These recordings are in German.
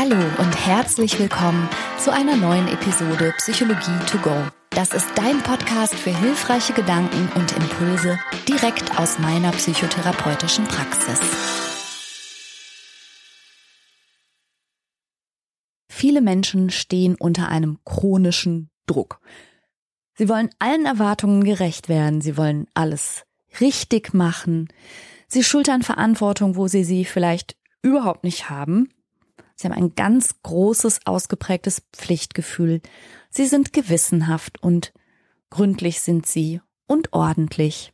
Hallo und herzlich willkommen zu einer neuen Episode Psychologie to go. Das ist dein Podcast für hilfreiche Gedanken und Impulse direkt aus meiner psychotherapeutischen Praxis. Viele Menschen stehen unter einem chronischen Druck. Sie wollen allen Erwartungen gerecht werden, sie wollen alles richtig machen, sie schultern Verantwortung, wo sie sie vielleicht überhaupt nicht haben Sie haben ein ganz großes, ausgeprägtes Pflichtgefühl. Sie sind gewissenhaft und gründlich sind sie und ordentlich.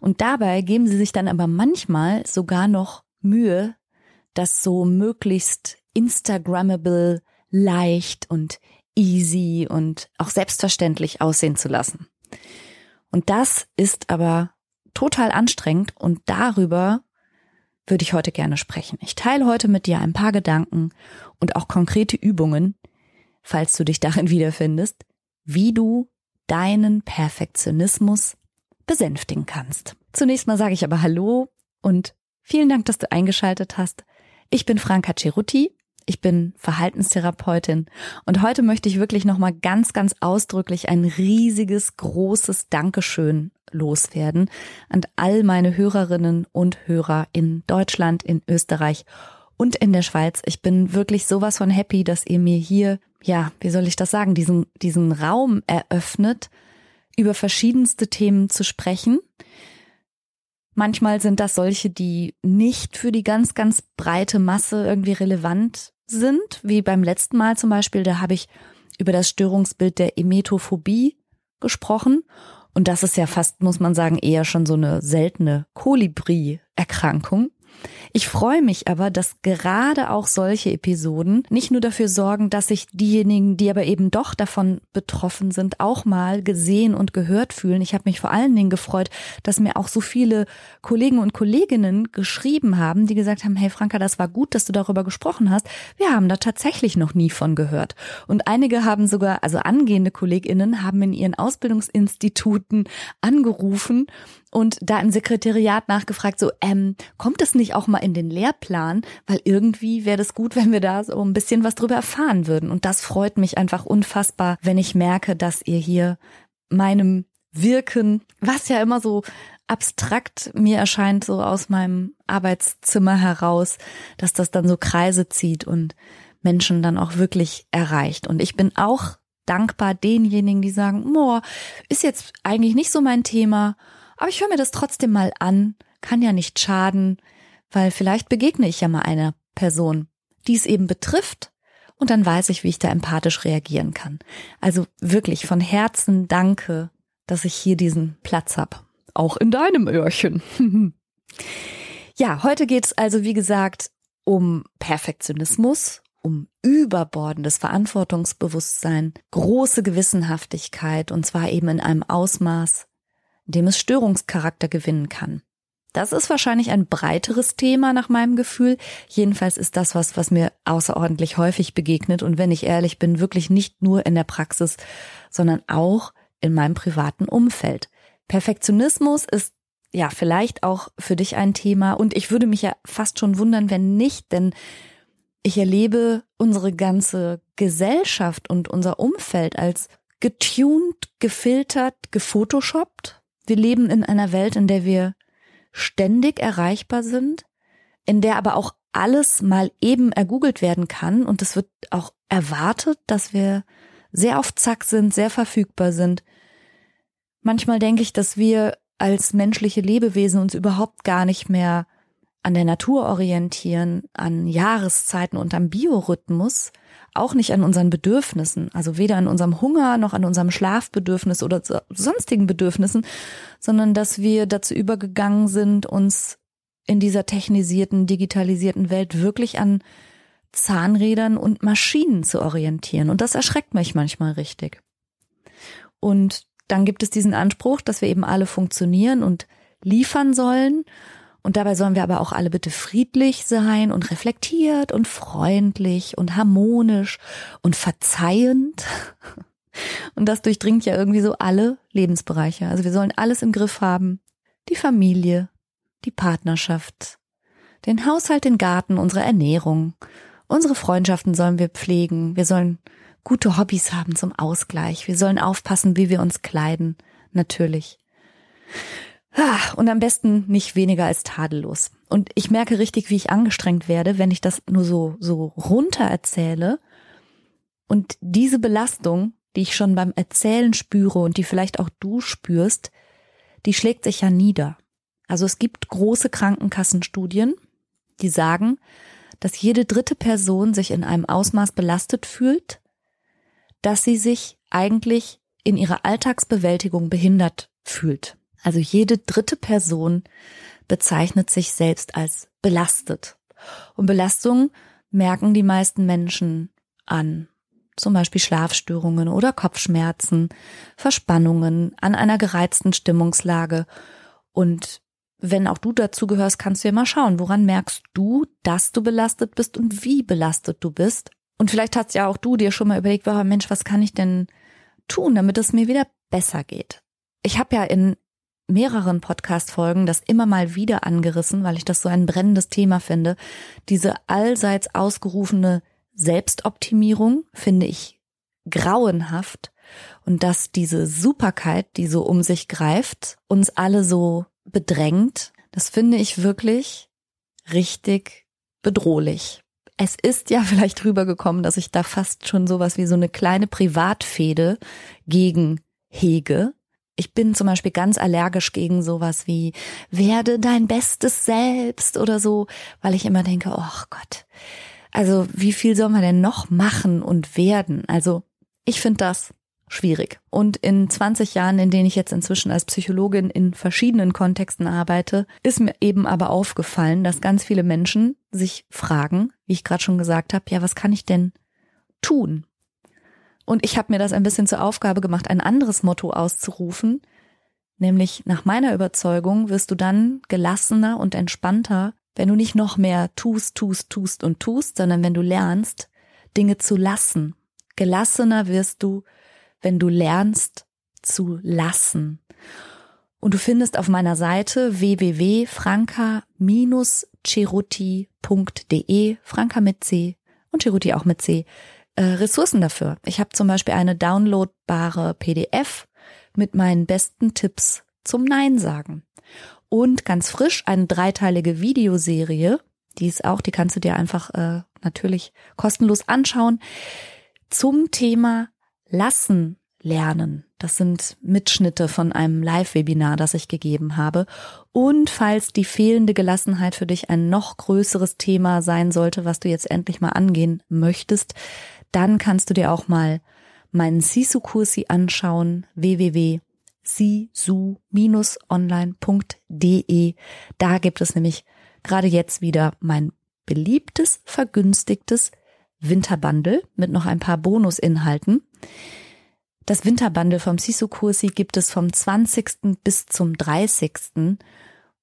Und dabei geben sie sich dann aber manchmal sogar noch Mühe, das so möglichst Instagrammable, leicht und easy und auch selbstverständlich aussehen zu lassen. Und das ist aber total anstrengend und darüber würde ich heute gerne sprechen. Ich teile heute mit dir ein paar Gedanken und auch konkrete Übungen, falls du dich darin wiederfindest, wie du deinen Perfektionismus besänftigen kannst. Zunächst mal sage ich aber Hallo und vielen Dank, dass du eingeschaltet hast. Ich bin Franka Cerutti. Ich bin Verhaltenstherapeutin und heute möchte ich wirklich nochmal ganz, ganz ausdrücklich ein riesiges, großes Dankeschön loswerden an all meine Hörerinnen und Hörer in Deutschland, in Österreich und in der Schweiz. Ich bin wirklich sowas von happy, dass ihr mir hier, ja, wie soll ich das sagen, diesen, diesen Raum eröffnet, über verschiedenste Themen zu sprechen. Manchmal sind das solche, die nicht für die ganz, ganz breite Masse irgendwie relevant sind, wie beim letzten Mal zum Beispiel. Da habe ich über das Störungsbild der Emetophobie gesprochen. Und das ist ja fast, muss man sagen, eher schon so eine seltene Kolibri-Erkrankung. Ich freue mich aber, dass gerade auch solche Episoden nicht nur dafür sorgen, dass sich diejenigen, die aber eben doch davon betroffen sind, auch mal gesehen und gehört fühlen. Ich habe mich vor allen Dingen gefreut, dass mir auch so viele Kollegen und Kolleginnen geschrieben haben, die gesagt haben, hey Franka, das war gut, dass du darüber gesprochen hast. Wir haben da tatsächlich noch nie von gehört. Und einige haben sogar, also angehende Kolleginnen haben in ihren Ausbildungsinstituten angerufen und da im Sekretariat nachgefragt, so, ähm, kommt es nicht auch mal in den Lehrplan? Weil irgendwie wäre das gut, wenn wir da so ein bisschen was drüber erfahren würden. Und das freut mich einfach unfassbar, wenn ich merke, dass ihr hier meinem Wirken, was ja immer so abstrakt mir erscheint, so aus meinem Arbeitszimmer heraus, dass das dann so Kreise zieht und Menschen dann auch wirklich erreicht. Und ich bin auch dankbar denjenigen, die sagen, boah, ist jetzt eigentlich nicht so mein Thema, aber ich höre mir das trotzdem mal an, kann ja nicht schaden, weil vielleicht begegne ich ja mal einer Person, die es eben betrifft, und dann weiß ich, wie ich da empathisch reagieren kann. Also wirklich von Herzen danke, dass ich hier diesen Platz habe. Auch in deinem Öhrchen. ja, heute geht's also, wie gesagt, um Perfektionismus, um überbordendes Verantwortungsbewusstsein, große Gewissenhaftigkeit und zwar eben in einem Ausmaß, dem es Störungscharakter gewinnen kann. Das ist wahrscheinlich ein breiteres Thema nach meinem Gefühl. Jedenfalls ist das was, was mir außerordentlich häufig begegnet und wenn ich ehrlich bin, wirklich nicht nur in der Praxis, sondern auch in meinem privaten Umfeld. Perfektionismus ist ja vielleicht auch für dich ein Thema und ich würde mich ja fast schon wundern, wenn nicht, denn ich erlebe unsere ganze Gesellschaft und unser Umfeld als getuned, gefiltert, gefotoshoppt wir leben in einer Welt, in der wir ständig erreichbar sind, in der aber auch alles mal eben ergoogelt werden kann und es wird auch erwartet, dass wir sehr auf Zack sind, sehr verfügbar sind. Manchmal denke ich, dass wir als menschliche Lebewesen uns überhaupt gar nicht mehr an der Natur orientieren, an Jahreszeiten und am Biorhythmus, auch nicht an unseren Bedürfnissen, also weder an unserem Hunger noch an unserem Schlafbedürfnis oder sonstigen Bedürfnissen, sondern dass wir dazu übergegangen sind, uns in dieser technisierten, digitalisierten Welt wirklich an Zahnrädern und Maschinen zu orientieren. Und das erschreckt mich manchmal richtig. Und dann gibt es diesen Anspruch, dass wir eben alle funktionieren und liefern sollen. Und dabei sollen wir aber auch alle bitte friedlich sein und reflektiert und freundlich und harmonisch und verzeihend. Und das durchdringt ja irgendwie so alle Lebensbereiche. Also wir sollen alles im Griff haben. Die Familie, die Partnerschaft, den Haushalt, den Garten, unsere Ernährung, Unsere Freundschaften sollen wir pflegen. Wir sollen gute Hobbys haben zum Ausgleich. Wir sollen aufpassen, wie wir uns kleiden. Natürlich. Ah, und am besten nicht weniger als tadellos. Und ich merke richtig, wie ich angestrengt werde, wenn ich das nur so, so runter erzähle. Und diese Belastung, die ich schon beim Erzählen spüre und die vielleicht auch du spürst, die schlägt sich ja nieder. Also es gibt große Krankenkassenstudien, die sagen, dass jede dritte Person sich in einem Ausmaß belastet fühlt, dass sie sich eigentlich in ihrer Alltagsbewältigung behindert fühlt. Also jede dritte Person bezeichnet sich selbst als belastet. Und Belastung merken die meisten Menschen an. Zum Beispiel Schlafstörungen oder Kopfschmerzen, Verspannungen, an einer gereizten Stimmungslage. Und wenn auch du dazu gehörst, kannst du ja mal schauen, woran merkst du, dass du belastet bist und wie belastet du bist. Und vielleicht hast ja auch du dir schon mal überlegt, Mensch, was kann ich denn tun, damit es mir wieder besser geht? Ich habe ja in mehreren Podcast-Folgen das immer mal wieder angerissen, weil ich das so ein brennendes Thema finde. Diese allseits ausgerufene Selbstoptimierung finde ich grauenhaft und dass diese Superkeit, die so um sich greift, uns alle so bedrängt, das finde ich wirklich richtig bedrohlich. Es ist ja vielleicht rübergekommen, dass ich da fast schon sowas wie so eine kleine Privatfehde gegen hege, ich bin zum Beispiel ganz allergisch gegen sowas wie werde dein bestes Selbst oder so, weil ich immer denke, oh Gott, also wie viel soll man denn noch machen und werden? Also ich finde das schwierig. Und in 20 Jahren, in denen ich jetzt inzwischen als Psychologin in verschiedenen Kontexten arbeite, ist mir eben aber aufgefallen, dass ganz viele Menschen sich fragen, wie ich gerade schon gesagt habe, ja, was kann ich denn tun? Und ich habe mir das ein bisschen zur Aufgabe gemacht, ein anderes Motto auszurufen, nämlich nach meiner Überzeugung wirst du dann gelassener und entspannter, wenn du nicht noch mehr tust, tust, tust und tust, sondern wenn du lernst, Dinge zu lassen. Gelassener wirst du, wenn du lernst zu lassen. Und du findest auf meiner Seite www.franca-ceruti.de, Franca mit C und Ceruti auch mit C, äh, Ressourcen dafür. Ich habe zum Beispiel eine downloadbare PDF mit meinen besten Tipps zum Nein sagen. Und ganz frisch eine dreiteilige Videoserie, die ist auch, die kannst du dir einfach äh, natürlich kostenlos anschauen, zum Thema Lassen lernen. Das sind Mitschnitte von einem Live-Webinar, das ich gegeben habe. Und falls die fehlende Gelassenheit für dich ein noch größeres Thema sein sollte, was du jetzt endlich mal angehen möchtest, dann kannst du dir auch mal meinen Sisu-Kursi anschauen, www.sisu-online.de. Da gibt es nämlich gerade jetzt wieder mein beliebtes, vergünstigtes Winterbundle mit noch ein paar Bonusinhalten. Das Winterbundle vom Sisu-Kursi gibt es vom 20. bis zum 30.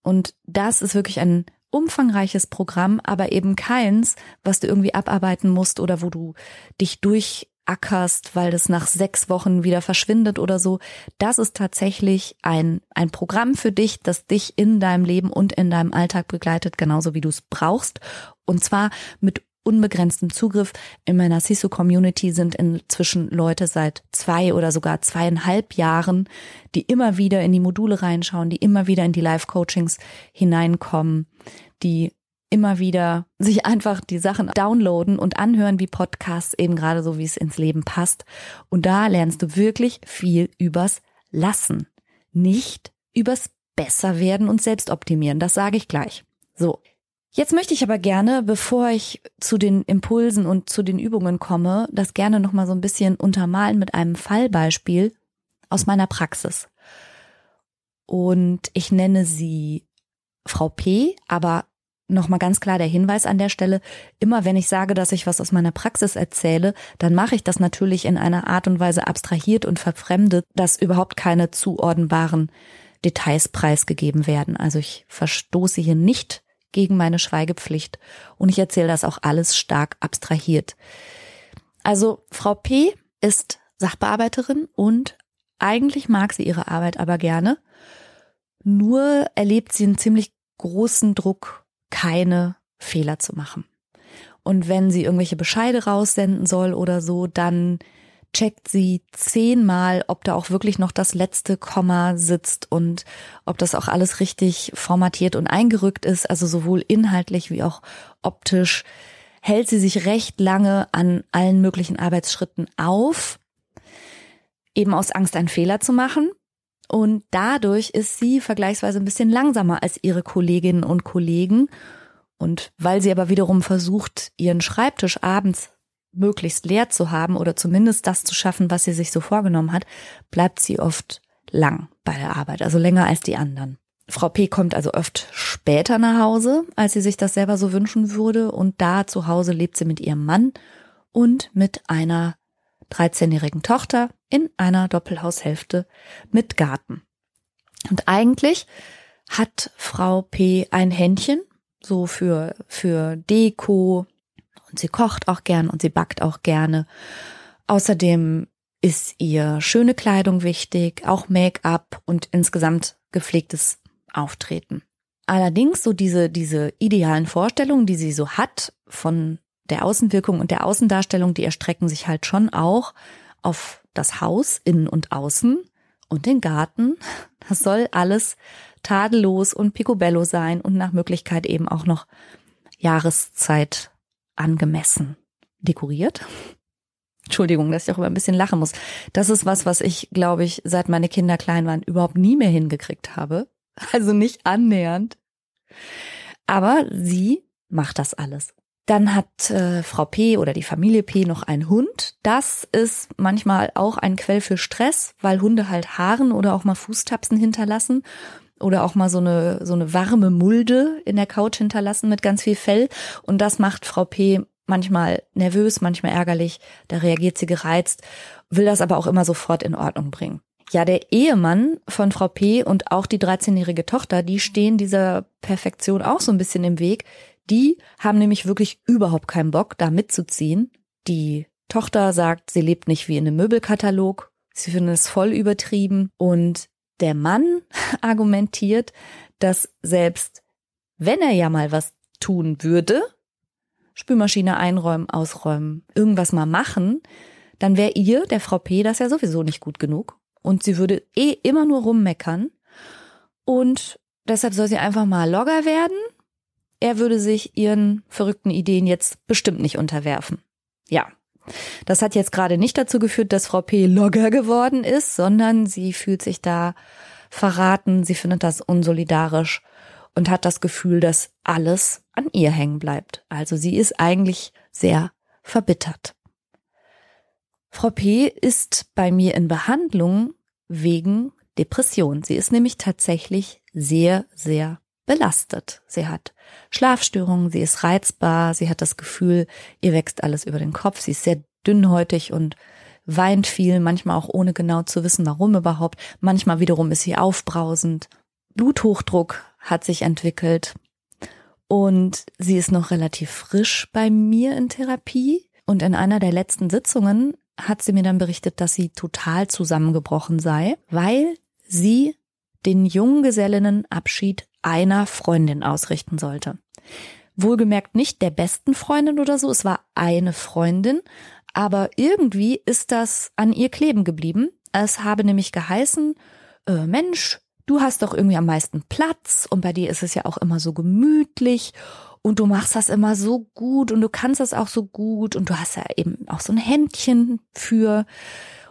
Und das ist wirklich ein umfangreiches Programm, aber eben keins, was du irgendwie abarbeiten musst oder wo du dich durchackerst, weil das nach sechs Wochen wieder verschwindet oder so. Das ist tatsächlich ein, ein Programm für dich, das dich in deinem Leben und in deinem Alltag begleitet, genauso wie du es brauchst. Und zwar mit unbegrenztem Zugriff. In meiner CISO-Community sind inzwischen Leute seit zwei oder sogar zweieinhalb Jahren, die immer wieder in die Module reinschauen, die immer wieder in die Live-Coachings hineinkommen, die immer wieder sich einfach die Sachen downloaden und anhören wie Podcasts, eben gerade so, wie es ins Leben passt. Und da lernst du wirklich viel übers Lassen, nicht übers Besserwerden und Selbstoptimieren. Das sage ich gleich. So. Jetzt möchte ich aber gerne, bevor ich zu den Impulsen und zu den Übungen komme, das gerne nochmal so ein bisschen untermalen mit einem Fallbeispiel aus meiner Praxis. Und ich nenne sie Frau P, aber nochmal ganz klar der Hinweis an der Stelle, immer wenn ich sage, dass ich was aus meiner Praxis erzähle, dann mache ich das natürlich in einer Art und Weise abstrahiert und verfremdet, dass überhaupt keine zuordnenbaren Details preisgegeben werden. Also ich verstoße hier nicht gegen meine Schweigepflicht und ich erzähle das auch alles stark abstrahiert. Also Frau P ist Sachbearbeiterin und eigentlich mag sie ihre Arbeit aber gerne. Nur erlebt sie einen ziemlich großen Druck, keine Fehler zu machen. Und wenn sie irgendwelche Bescheide raussenden soll oder so, dann checkt sie zehnmal, ob da auch wirklich noch das letzte Komma sitzt und ob das auch alles richtig formatiert und eingerückt ist, also sowohl inhaltlich wie auch optisch, hält sie sich recht lange an allen möglichen Arbeitsschritten auf, eben aus Angst, einen Fehler zu machen. Und dadurch ist sie vergleichsweise ein bisschen langsamer als ihre Kolleginnen und Kollegen. Und weil sie aber wiederum versucht, ihren Schreibtisch abends möglichst leer zu haben oder zumindest das zu schaffen, was sie sich so vorgenommen hat, bleibt sie oft lang bei der Arbeit, also länger als die anderen. Frau P kommt also oft später nach Hause, als sie sich das selber so wünschen würde, und da zu Hause lebt sie mit ihrem Mann und mit einer 13-jährigen Tochter in einer Doppelhaushälfte mit Garten. Und eigentlich hat Frau P ein Händchen so für, für Deko, und sie kocht auch gern und sie backt auch gerne. Außerdem ist ihr schöne Kleidung wichtig, auch Make-up und insgesamt gepflegtes Auftreten. Allerdings so diese, diese idealen Vorstellungen, die sie so hat von der Außenwirkung und der Außendarstellung, die erstrecken sich halt schon auch auf das Haus innen und außen und den Garten. Das soll alles tadellos und picobello sein und nach Möglichkeit eben auch noch Jahreszeit angemessen dekoriert. Entschuldigung, dass ich auch immer ein bisschen lachen muss. Das ist was, was ich, glaube ich, seit meine Kinder klein waren, überhaupt nie mehr hingekriegt habe. Also nicht annähernd. Aber sie macht das alles. Dann hat äh, Frau P oder die Familie P noch einen Hund. Das ist manchmal auch ein Quell für Stress, weil Hunde halt Haaren oder auch mal Fußtapsen hinterlassen oder auch mal so eine, so eine warme Mulde in der Couch hinterlassen mit ganz viel Fell. Und das macht Frau P manchmal nervös, manchmal ärgerlich. Da reagiert sie gereizt, will das aber auch immer sofort in Ordnung bringen. Ja, der Ehemann von Frau P und auch die 13-jährige Tochter, die stehen dieser Perfektion auch so ein bisschen im Weg. Die haben nämlich wirklich überhaupt keinen Bock, da mitzuziehen. Die Tochter sagt, sie lebt nicht wie in einem Möbelkatalog. Sie finden es voll übertrieben und der Mann argumentiert, dass selbst wenn er ja mal was tun würde, Spülmaschine einräumen, ausräumen, irgendwas mal machen, dann wäre ihr, der Frau P, das ja sowieso nicht gut genug. Und sie würde eh immer nur rummeckern. Und deshalb soll sie einfach mal Logger werden. Er würde sich ihren verrückten Ideen jetzt bestimmt nicht unterwerfen. Ja, das hat jetzt gerade nicht dazu geführt, dass Frau P. Logger geworden ist, sondern sie fühlt sich da verraten, sie findet das unsolidarisch und hat das Gefühl, dass alles an ihr hängen bleibt. Also sie ist eigentlich sehr verbittert. Frau P. ist bei mir in Behandlung wegen Depression. Sie ist nämlich tatsächlich sehr, sehr belastet. Sie hat Schlafstörungen, sie ist reizbar, sie hat das Gefühl, ihr wächst alles über den Kopf, sie ist sehr dünnhäutig und weint viel, manchmal auch ohne genau zu wissen, warum überhaupt. Manchmal wiederum ist sie aufbrausend. Bluthochdruck hat sich entwickelt und sie ist noch relativ frisch bei mir in Therapie. Und in einer der letzten Sitzungen hat sie mir dann berichtet, dass sie total zusammengebrochen sei, weil sie den Junggesellinnenabschied einer Freundin ausrichten sollte. Wohlgemerkt nicht der besten Freundin oder so, es war eine Freundin, aber irgendwie ist das an ihr kleben geblieben. Es habe nämlich geheißen, äh, Mensch, du hast doch irgendwie am meisten Platz und bei dir ist es ja auch immer so gemütlich und du machst das immer so gut und du kannst das auch so gut und du hast ja eben auch so ein Händchen für.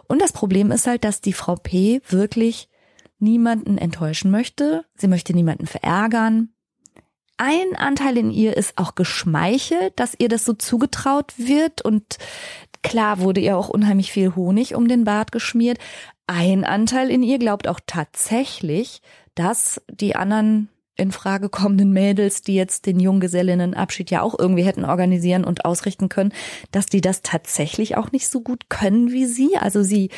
Und das Problem ist halt, dass die Frau P wirklich niemanden enttäuschen möchte. Sie möchte niemanden verärgern. Ein Anteil in ihr ist auch geschmeichelt, dass ihr das so zugetraut wird und klar wurde ihr auch unheimlich viel Honig um den Bart geschmiert. Ein Anteil in ihr glaubt auch tatsächlich, dass die anderen in Frage kommenden Mädels, die jetzt den Junggesellinnenabschied ja auch irgendwie hätten organisieren und ausrichten können, dass die das tatsächlich auch nicht so gut können wie sie. Also sie,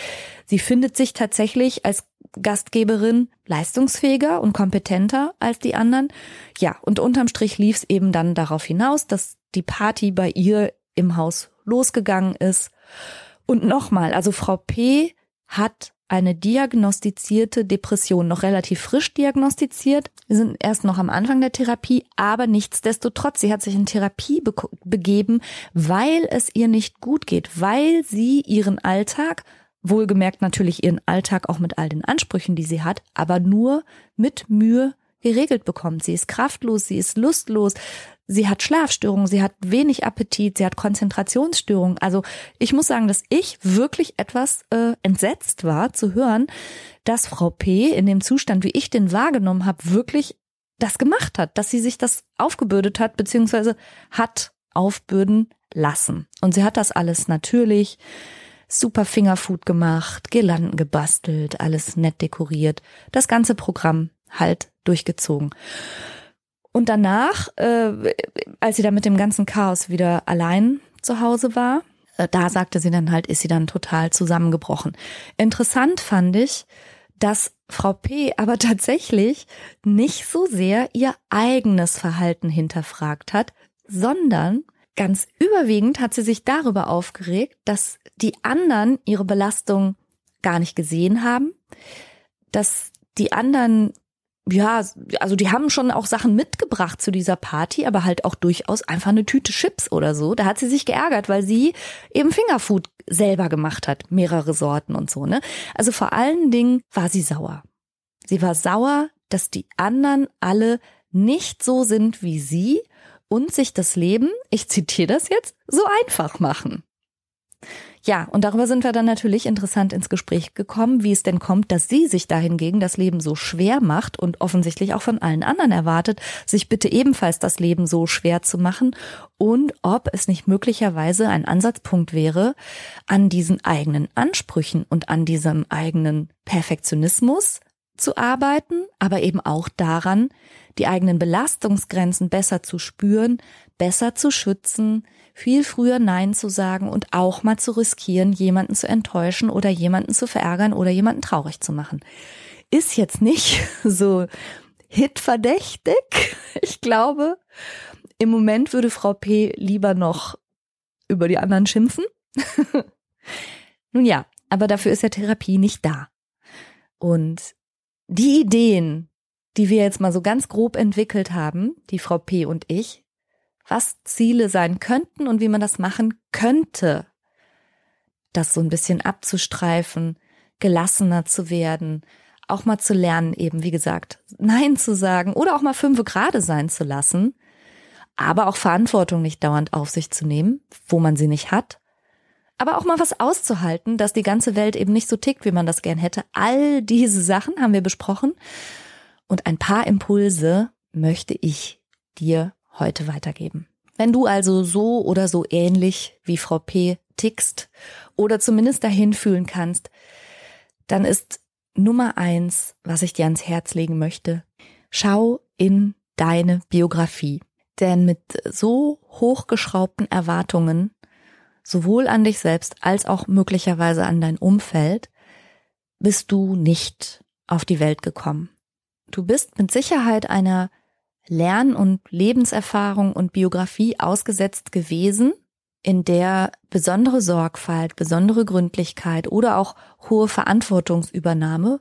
sie findet sich tatsächlich als Gastgeberin leistungsfähiger und kompetenter als die anderen. Ja, und unterm Strich lief es eben dann darauf hinaus, dass die Party bei ihr im Haus losgegangen ist. Und nochmal, also Frau P hat eine diagnostizierte Depression, noch relativ frisch diagnostiziert. Wir sind erst noch am Anfang der Therapie, aber nichtsdestotrotz, sie hat sich in Therapie be begeben, weil es ihr nicht gut geht, weil sie ihren Alltag wohlgemerkt natürlich ihren Alltag auch mit all den Ansprüchen, die sie hat, aber nur mit Mühe geregelt bekommt. Sie ist kraftlos, sie ist lustlos, sie hat Schlafstörungen, sie hat wenig Appetit, sie hat Konzentrationsstörungen. Also ich muss sagen, dass ich wirklich etwas äh, entsetzt war zu hören, dass Frau P. in dem Zustand, wie ich den wahrgenommen habe, wirklich das gemacht hat, dass sie sich das aufgebürdet hat, beziehungsweise hat aufbürden lassen. Und sie hat das alles natürlich super Fingerfood gemacht, Girlanden gebastelt, alles nett dekoriert, das ganze Programm halt durchgezogen. Und danach, äh, als sie dann mit dem ganzen Chaos wieder allein zu Hause war, äh, da sagte sie dann halt, ist sie dann total zusammengebrochen. Interessant fand ich, dass Frau P. aber tatsächlich nicht so sehr ihr eigenes Verhalten hinterfragt hat, sondern ganz überwiegend hat sie sich darüber aufgeregt, dass die anderen ihre Belastung gar nicht gesehen haben, dass die anderen ja, also die haben schon auch Sachen mitgebracht zu dieser Party, aber halt auch durchaus einfach eine Tüte Chips oder so. Da hat sie sich geärgert, weil sie eben Fingerfood selber gemacht hat, mehrere Sorten und so, ne? Also vor allen Dingen war sie sauer. Sie war sauer, dass die anderen alle nicht so sind wie sie und sich das Leben, ich zitiere das jetzt, so einfach machen. Ja, und darüber sind wir dann natürlich interessant ins Gespräch gekommen, wie es denn kommt, dass sie sich dahingegen das Leben so schwer macht und offensichtlich auch von allen anderen erwartet, sich bitte ebenfalls das Leben so schwer zu machen und ob es nicht möglicherweise ein Ansatzpunkt wäre, an diesen eigenen Ansprüchen und an diesem eigenen Perfektionismus zu arbeiten, aber eben auch daran, die eigenen Belastungsgrenzen besser zu spüren, besser zu schützen, viel früher Nein zu sagen und auch mal zu riskieren, jemanden zu enttäuschen oder jemanden zu verärgern oder jemanden traurig zu machen. Ist jetzt nicht so hitverdächtig. Ich glaube, im Moment würde Frau P. lieber noch über die anderen schimpfen. Nun ja, aber dafür ist ja Therapie nicht da. Und die Ideen, die wir jetzt mal so ganz grob entwickelt haben, die Frau P. und ich, was Ziele sein könnten und wie man das machen könnte, das so ein bisschen abzustreifen, gelassener zu werden, auch mal zu lernen, eben wie gesagt, Nein zu sagen oder auch mal fünfe gerade sein zu lassen, aber auch Verantwortung nicht dauernd auf sich zu nehmen, wo man sie nicht hat, aber auch mal was auszuhalten, dass die ganze Welt eben nicht so tickt, wie man das gern hätte. All diese Sachen haben wir besprochen und ein paar Impulse möchte ich dir heute weitergeben. Wenn du also so oder so ähnlich wie Frau P tickst oder zumindest dahin fühlen kannst, dann ist Nummer eins, was ich dir ans Herz legen möchte, schau in deine Biografie. Denn mit so hochgeschraubten Erwartungen, sowohl an dich selbst als auch möglicherweise an dein Umfeld, bist du nicht auf die Welt gekommen. Du bist mit Sicherheit einer Lern- und Lebenserfahrung und Biografie ausgesetzt gewesen, in der besondere Sorgfalt, besondere Gründlichkeit oder auch hohe Verantwortungsübernahme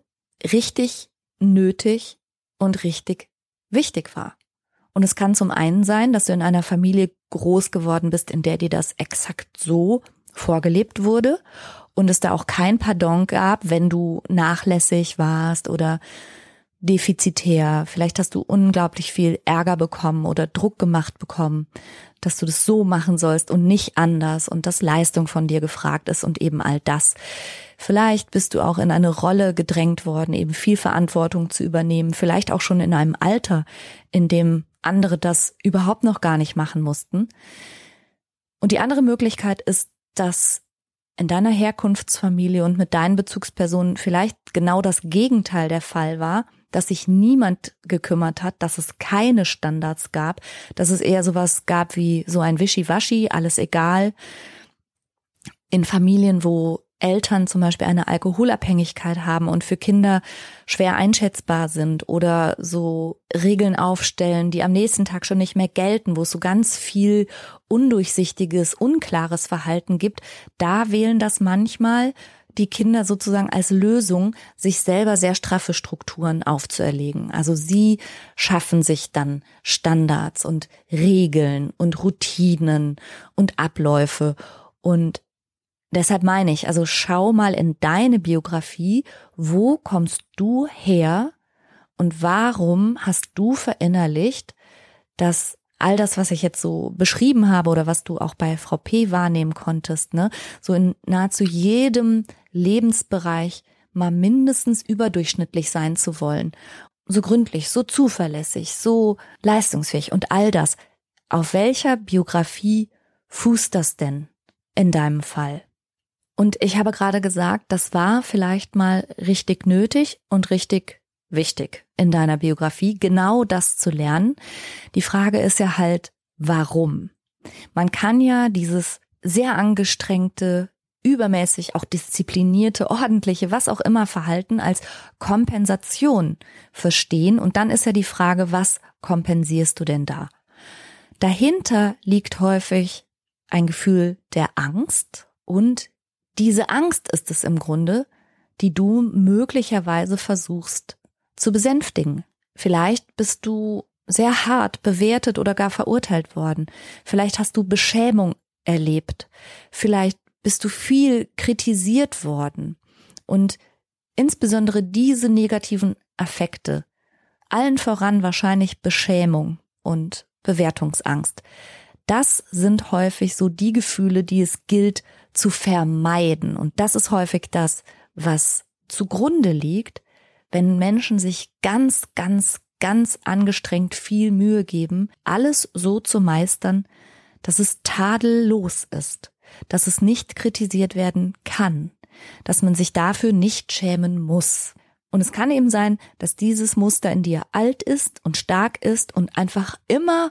richtig nötig und richtig wichtig war. Und es kann zum einen sein, dass du in einer Familie groß geworden bist, in der dir das exakt so vorgelebt wurde und es da auch kein Pardon gab, wenn du nachlässig warst oder defizitär, vielleicht hast du unglaublich viel Ärger bekommen oder Druck gemacht bekommen, dass du das so machen sollst und nicht anders und dass Leistung von dir gefragt ist und eben all das. Vielleicht bist du auch in eine Rolle gedrängt worden, eben viel Verantwortung zu übernehmen, vielleicht auch schon in einem Alter, in dem andere das überhaupt noch gar nicht machen mussten. Und die andere Möglichkeit ist, dass in deiner Herkunftsfamilie und mit deinen Bezugspersonen vielleicht genau das Gegenteil der Fall war, dass sich niemand gekümmert hat, dass es keine Standards gab, dass es eher sowas gab wie so ein Wischiwaschi, alles egal. In Familien, wo Eltern zum Beispiel eine Alkoholabhängigkeit haben und für Kinder schwer einschätzbar sind oder so Regeln aufstellen, die am nächsten Tag schon nicht mehr gelten, wo es so ganz viel undurchsichtiges, unklares Verhalten gibt, da wählen das manchmal die Kinder sozusagen als Lösung, sich selber sehr straffe Strukturen aufzuerlegen. Also sie schaffen sich dann Standards und Regeln und Routinen und Abläufe. Und deshalb meine ich, also schau mal in deine Biografie, wo kommst du her und warum hast du verinnerlicht, dass all das, was ich jetzt so beschrieben habe oder was du auch bei Frau P wahrnehmen konntest, ne, so in nahezu jedem Lebensbereich mal mindestens überdurchschnittlich sein zu wollen. So gründlich, so zuverlässig, so leistungsfähig und all das. Auf welcher Biografie fußt das denn in deinem Fall? Und ich habe gerade gesagt, das war vielleicht mal richtig nötig und richtig wichtig in deiner Biografie, genau das zu lernen. Die Frage ist ja halt, warum? Man kann ja dieses sehr angestrengte, übermäßig auch disziplinierte, ordentliche, was auch immer Verhalten als Kompensation verstehen. Und dann ist ja die Frage, was kompensierst du denn da? Dahinter liegt häufig ein Gefühl der Angst und diese Angst ist es im Grunde, die du möglicherweise versuchst zu besänftigen. Vielleicht bist du sehr hart bewertet oder gar verurteilt worden. Vielleicht hast du Beschämung erlebt. Vielleicht bist du viel kritisiert worden. Und insbesondere diese negativen Affekte, allen voran wahrscheinlich Beschämung und Bewertungsangst, das sind häufig so die Gefühle, die es gilt zu vermeiden. Und das ist häufig das, was zugrunde liegt, wenn Menschen sich ganz, ganz, ganz angestrengt viel Mühe geben, alles so zu meistern, dass es tadellos ist, dass es nicht kritisiert werden kann, dass man sich dafür nicht schämen muss. Und es kann eben sein, dass dieses Muster in dir alt ist und stark ist und einfach immer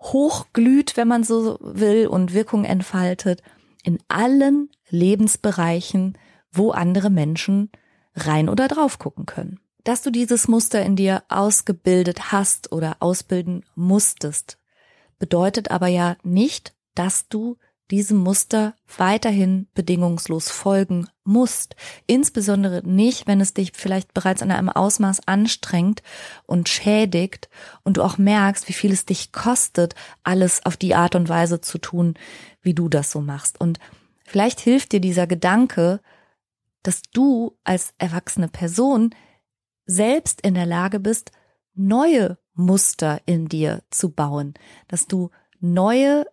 hochglüht, wenn man so will, und Wirkung entfaltet in allen Lebensbereichen, wo andere Menschen rein oder drauf gucken können. Dass du dieses Muster in dir ausgebildet hast oder ausbilden musstest, bedeutet aber ja nicht, dass du diesem Muster weiterhin bedingungslos folgen musst. Insbesondere nicht, wenn es dich vielleicht bereits in einem Ausmaß anstrengt und schädigt und du auch merkst, wie viel es dich kostet, alles auf die Art und Weise zu tun, wie du das so machst. Und vielleicht hilft dir dieser Gedanke, dass du als erwachsene Person selbst in der Lage bist, neue Muster in dir zu bauen, dass du neue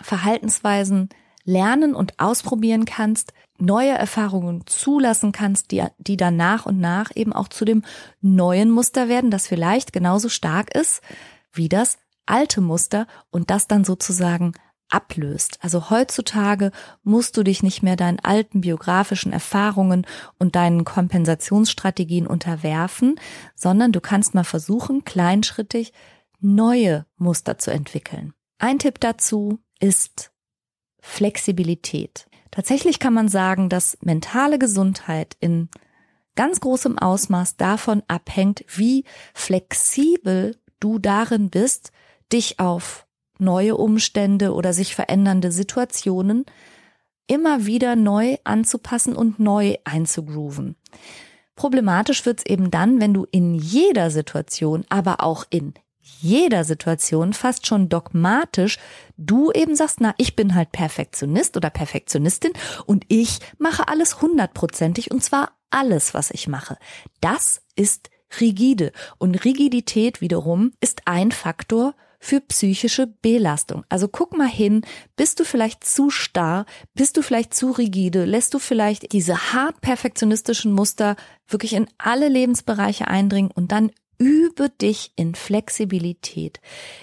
Verhaltensweisen lernen und ausprobieren kannst, neue Erfahrungen zulassen kannst, die, die dann nach und nach eben auch zu dem neuen Muster werden, das vielleicht genauso stark ist wie das alte Muster und das dann sozusagen ablöst. Also heutzutage musst du dich nicht mehr deinen alten biografischen Erfahrungen und deinen Kompensationsstrategien unterwerfen, sondern du kannst mal versuchen, kleinschrittig neue Muster zu entwickeln. Ein Tipp dazu ist Flexibilität. Tatsächlich kann man sagen, dass mentale Gesundheit in ganz großem Ausmaß davon abhängt, wie flexibel du darin bist, dich auf neue Umstände oder sich verändernde Situationen immer wieder neu anzupassen und neu einzugrooven. Problematisch wird's eben dann, wenn du in jeder Situation, aber auch in jeder Situation fast schon dogmatisch du eben sagst, na, ich bin halt Perfektionist oder Perfektionistin und ich mache alles hundertprozentig und zwar alles, was ich mache. Das ist rigide und Rigidität wiederum ist ein Faktor für psychische Belastung. Also guck mal hin, bist du vielleicht zu starr, bist du vielleicht zu rigide, lässt du vielleicht diese hart perfektionistischen Muster wirklich in alle Lebensbereiche eindringen und dann übe dich in Flexibilität.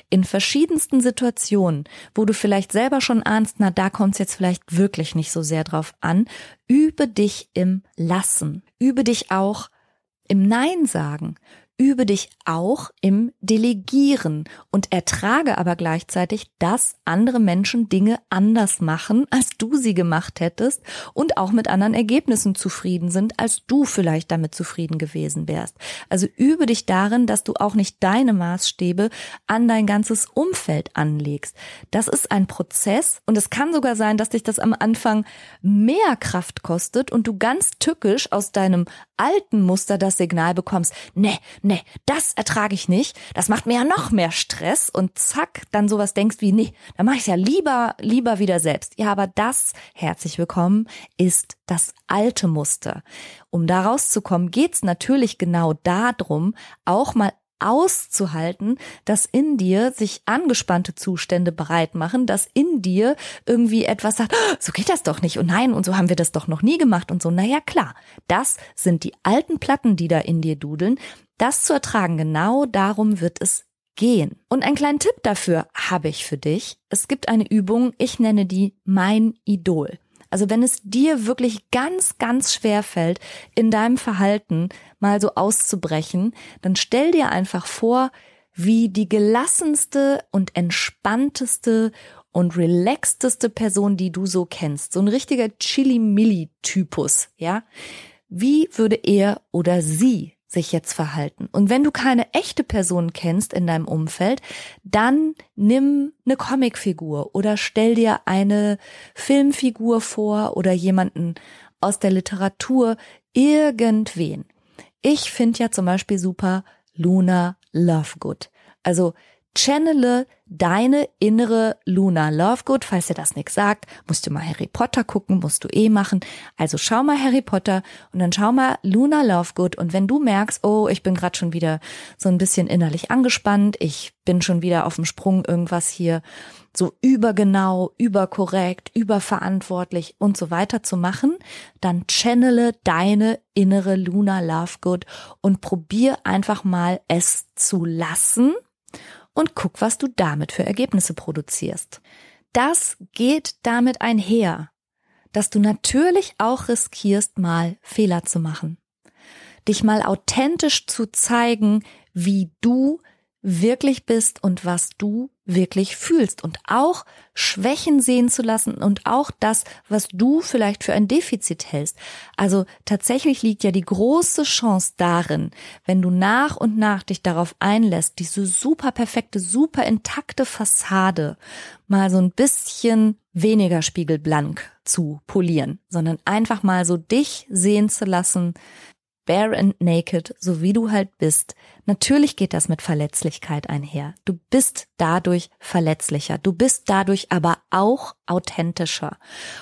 In verschiedensten Situationen, wo du vielleicht selber schon ahnst, na, da kommt es jetzt vielleicht wirklich nicht so sehr drauf an, übe dich im Lassen. Übe dich auch im Nein sagen. Übe dich auch im Delegieren und ertrage aber gleichzeitig, dass andere Menschen Dinge anders machen, als du sie gemacht hättest und auch mit anderen Ergebnissen zufrieden sind, als du vielleicht damit zufrieden gewesen wärst. Also übe dich darin, dass du auch nicht deine Maßstäbe an dein ganzes Umfeld anlegst. Das ist ein Prozess und es kann sogar sein, dass dich das am Anfang mehr Kraft kostet und du ganz tückisch aus deinem alten Muster das Signal bekommst, ne, ne, das ertrage ich nicht, das macht mir ja noch mehr Stress und zack, dann sowas denkst wie, nee, dann mache ich ja lieber, lieber wieder selbst. Ja, aber das, herzlich willkommen, ist das alte Muster. Um da rauszukommen, geht's natürlich genau darum, auch mal auszuhalten, dass in dir sich angespannte Zustände bereit machen, dass in dir irgendwie etwas sagt, oh, so geht das doch nicht und nein und so haben wir das doch noch nie gemacht und so. Naja, klar, das sind die alten Platten, die da in dir dudeln. Das zu ertragen, genau darum wird es gehen. Und einen kleinen Tipp dafür habe ich für dich. Es gibt eine Übung, ich nenne die mein Idol. Also wenn es dir wirklich ganz, ganz schwer fällt, in deinem Verhalten mal so auszubrechen, dann stell dir einfach vor, wie die gelassenste und entspannteste und relaxteste Person, die du so kennst. So ein richtiger Chili-Milli-Typus, ja? Wie würde er oder sie sich jetzt verhalten. Und wenn du keine echte Person kennst in deinem Umfeld, dann nimm eine Comicfigur oder stell dir eine Filmfigur vor oder jemanden aus der Literatur, irgendwen. Ich finde ja zum Beispiel super Luna Lovegood. Also channele deine innere Luna Lovegood. Falls dir das nichts sagt, musst du mal Harry Potter gucken, musst du eh machen. Also schau mal Harry Potter und dann schau mal Luna Lovegood. Und wenn du merkst, oh, ich bin gerade schon wieder so ein bisschen innerlich angespannt, ich bin schon wieder auf dem Sprung, irgendwas hier so übergenau, überkorrekt, überverantwortlich und so weiter zu machen, dann channele deine innere Luna Lovegood und probier einfach mal es zu lassen und guck, was du damit für Ergebnisse produzierst. Das geht damit einher, dass du natürlich auch riskierst, mal Fehler zu machen. Dich mal authentisch zu zeigen, wie du wirklich bist und was du wirklich fühlst und auch Schwächen sehen zu lassen und auch das, was du vielleicht für ein Defizit hältst. Also tatsächlich liegt ja die große Chance darin, wenn du nach und nach dich darauf einlässt, diese super perfekte, super intakte Fassade mal so ein bisschen weniger spiegelblank zu polieren, sondern einfach mal so dich sehen zu lassen, bare and naked, so wie du halt bist. Natürlich geht das mit Verletzlichkeit einher. Du bist dadurch verletzlicher. Du bist dadurch aber auch authentischer.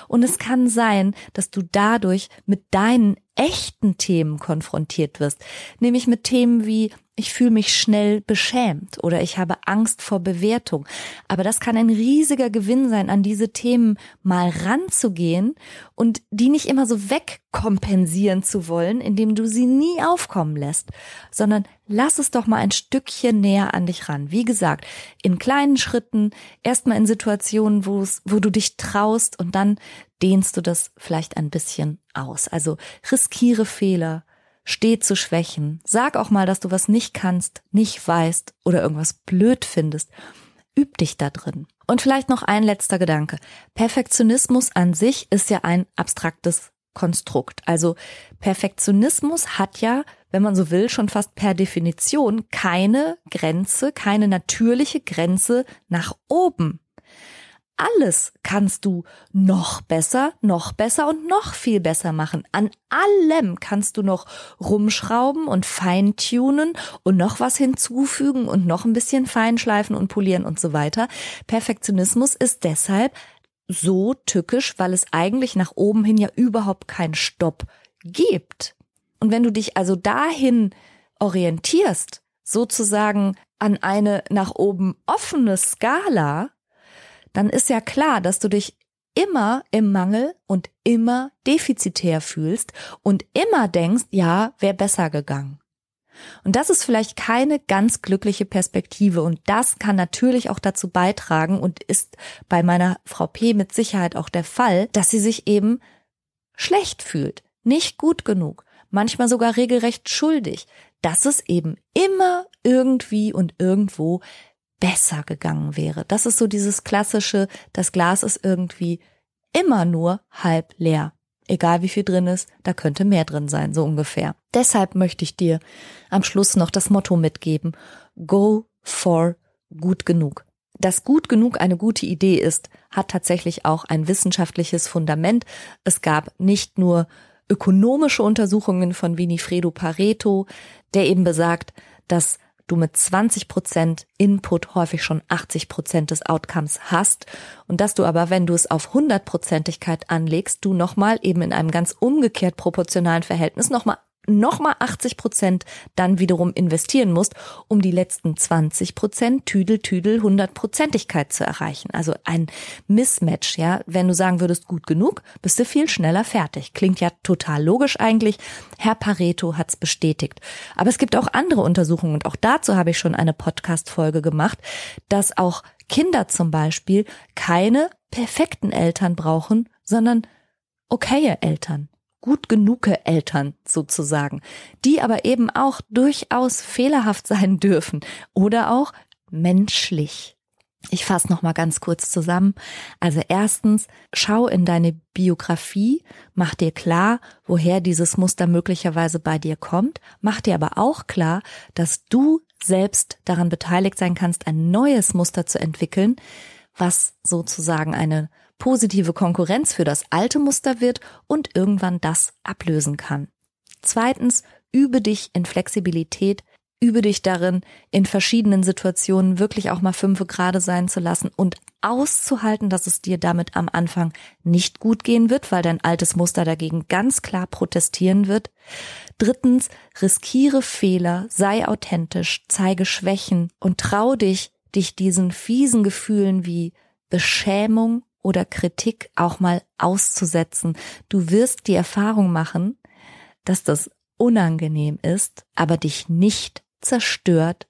Und es kann sein, dass du dadurch mit deinen echten Themen konfrontiert wirst, nämlich mit Themen wie ich fühle mich schnell beschämt oder ich habe Angst vor Bewertung. Aber das kann ein riesiger Gewinn sein, an diese Themen mal ranzugehen und die nicht immer so wegkompensieren zu wollen, indem du sie nie aufkommen lässt, sondern lass es doch mal ein Stückchen näher an dich ran. Wie gesagt, in kleinen Schritten, erstmal in Situationen, wo es, wo du dich traust und dann dehnst du das vielleicht ein bisschen aus. Also riskiere Fehler, steh zu Schwächen, sag auch mal, dass du was nicht kannst, nicht weißt oder irgendwas blöd findest. Üb dich da drin. Und vielleicht noch ein letzter Gedanke. Perfektionismus an sich ist ja ein abstraktes Konstrukt. Also Perfektionismus hat ja, wenn man so will, schon fast per Definition keine Grenze, keine natürliche Grenze nach oben alles kannst du noch besser, noch besser und noch viel besser machen. An allem kannst du noch rumschrauben und feintunen und noch was hinzufügen und noch ein bisschen feinschleifen und polieren und so weiter. Perfektionismus ist deshalb so tückisch, weil es eigentlich nach oben hin ja überhaupt keinen Stopp gibt. Und wenn du dich also dahin orientierst, sozusagen an eine nach oben offene Skala, dann ist ja klar, dass du dich immer im Mangel und immer defizitär fühlst und immer denkst, ja, wäre besser gegangen. Und das ist vielleicht keine ganz glückliche Perspektive und das kann natürlich auch dazu beitragen und ist bei meiner Frau P mit Sicherheit auch der Fall, dass sie sich eben schlecht fühlt, nicht gut genug, manchmal sogar regelrecht schuldig, dass es eben immer irgendwie und irgendwo besser gegangen wäre. Das ist so dieses klassische, das Glas ist irgendwie immer nur halb leer. Egal wie viel drin ist, da könnte mehr drin sein, so ungefähr. Deshalb möchte ich dir am Schluss noch das Motto mitgeben. Go for gut genug. Dass gut genug eine gute Idee ist, hat tatsächlich auch ein wissenschaftliches Fundament. Es gab nicht nur ökonomische Untersuchungen von Winifredo Pareto, der eben besagt, dass du mit 20 Prozent Input häufig schon 80 Prozent des Outcomes hast und dass du aber, wenn du es auf 100 Prozentigkeit anlegst, du nochmal eben in einem ganz umgekehrt proportionalen Verhältnis nochmal nochmal 80 Prozent dann wiederum investieren musst, um die letzten 20 Prozent Tüdel, Tüdel, hundertprozentigkeit zu erreichen. Also ein Mismatch, ja. Wenn du sagen würdest, gut genug, bist du viel schneller fertig. Klingt ja total logisch eigentlich. Herr Pareto hat's bestätigt. Aber es gibt auch andere Untersuchungen und auch dazu habe ich schon eine Podcast-Folge gemacht, dass auch Kinder zum Beispiel keine perfekten Eltern brauchen, sondern okaye Eltern gut genuge Eltern sozusagen, die aber eben auch durchaus fehlerhaft sein dürfen oder auch menschlich. Ich fasse noch mal ganz kurz zusammen. Also erstens, schau in deine Biografie, mach dir klar, woher dieses Muster möglicherweise bei dir kommt, mach dir aber auch klar, dass du selbst daran beteiligt sein kannst, ein neues Muster zu entwickeln, was sozusagen eine positive Konkurrenz für das alte Muster wird und irgendwann das ablösen kann. Zweitens, übe dich in Flexibilität, übe dich darin, in verschiedenen Situationen wirklich auch mal fünfe gerade sein zu lassen und auszuhalten, dass es dir damit am Anfang nicht gut gehen wird, weil dein altes Muster dagegen ganz klar protestieren wird. Drittens, riskiere Fehler, sei authentisch, zeige Schwächen und trau dich, dich diesen fiesen Gefühlen wie Beschämung oder Kritik auch mal auszusetzen. Du wirst die Erfahrung machen, dass das unangenehm ist, aber dich nicht zerstört,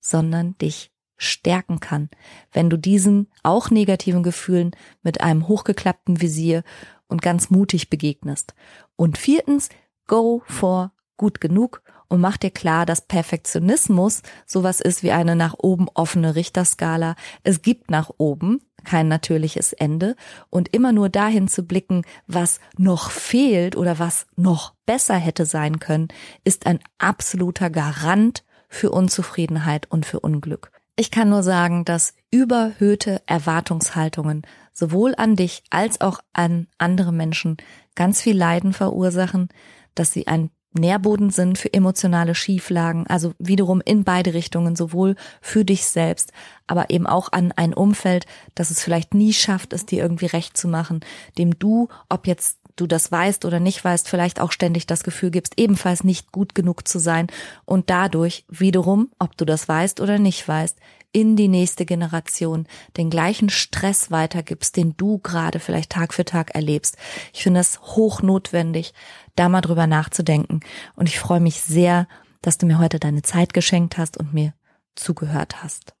sondern dich stärken kann, wenn du diesen auch negativen Gefühlen mit einem hochgeklappten Visier und ganz mutig begegnest. Und viertens, go for gut genug und mach dir klar, dass Perfektionismus sowas ist wie eine nach oben offene Richterskala. Es gibt nach oben kein natürliches Ende und immer nur dahin zu blicken, was noch fehlt oder was noch besser hätte sein können, ist ein absoluter Garant für Unzufriedenheit und für Unglück. Ich kann nur sagen, dass überhöhte Erwartungshaltungen sowohl an dich als auch an andere Menschen ganz viel Leiden verursachen, dass sie ein Nährboden sind für emotionale Schieflagen, also wiederum in beide Richtungen, sowohl für dich selbst, aber eben auch an ein Umfeld, das es vielleicht nie schafft, es dir irgendwie recht zu machen, dem du, ob jetzt du das weißt oder nicht weißt, vielleicht auch ständig das Gefühl gibst, ebenfalls nicht gut genug zu sein und dadurch wiederum, ob du das weißt oder nicht weißt, in die nächste Generation den gleichen Stress weitergibst, den du gerade vielleicht Tag für Tag erlebst. Ich finde es hoch notwendig, da mal drüber nachzudenken. Und ich freue mich sehr, dass du mir heute deine Zeit geschenkt hast und mir zugehört hast.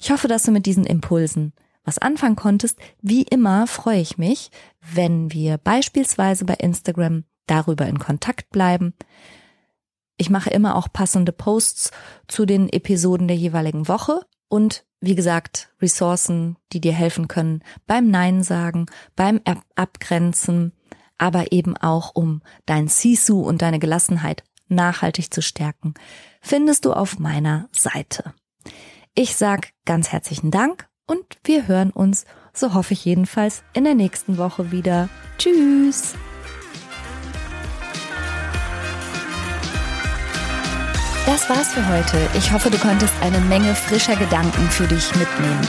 Ich hoffe, dass du mit diesen Impulsen was anfangen konntest. Wie immer freue ich mich, wenn wir beispielsweise bei Instagram darüber in Kontakt bleiben. Ich mache immer auch passende Posts zu den Episoden der jeweiligen Woche und wie gesagt, Ressourcen, die dir helfen können beim Nein sagen, beim Abgrenzen, aber eben auch um dein Sisu und deine Gelassenheit nachhaltig zu stärken, findest du auf meiner Seite. Ich sag ganz herzlichen Dank und wir hören uns, so hoffe ich jedenfalls, in der nächsten Woche wieder. Tschüss! Das war's für heute. Ich hoffe, du konntest eine Menge frischer Gedanken für dich mitnehmen.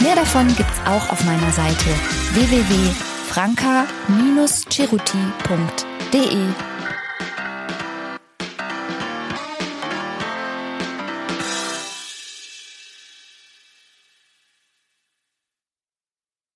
Mehr davon gibt's auch auf meiner Seite www franca-ceruti.de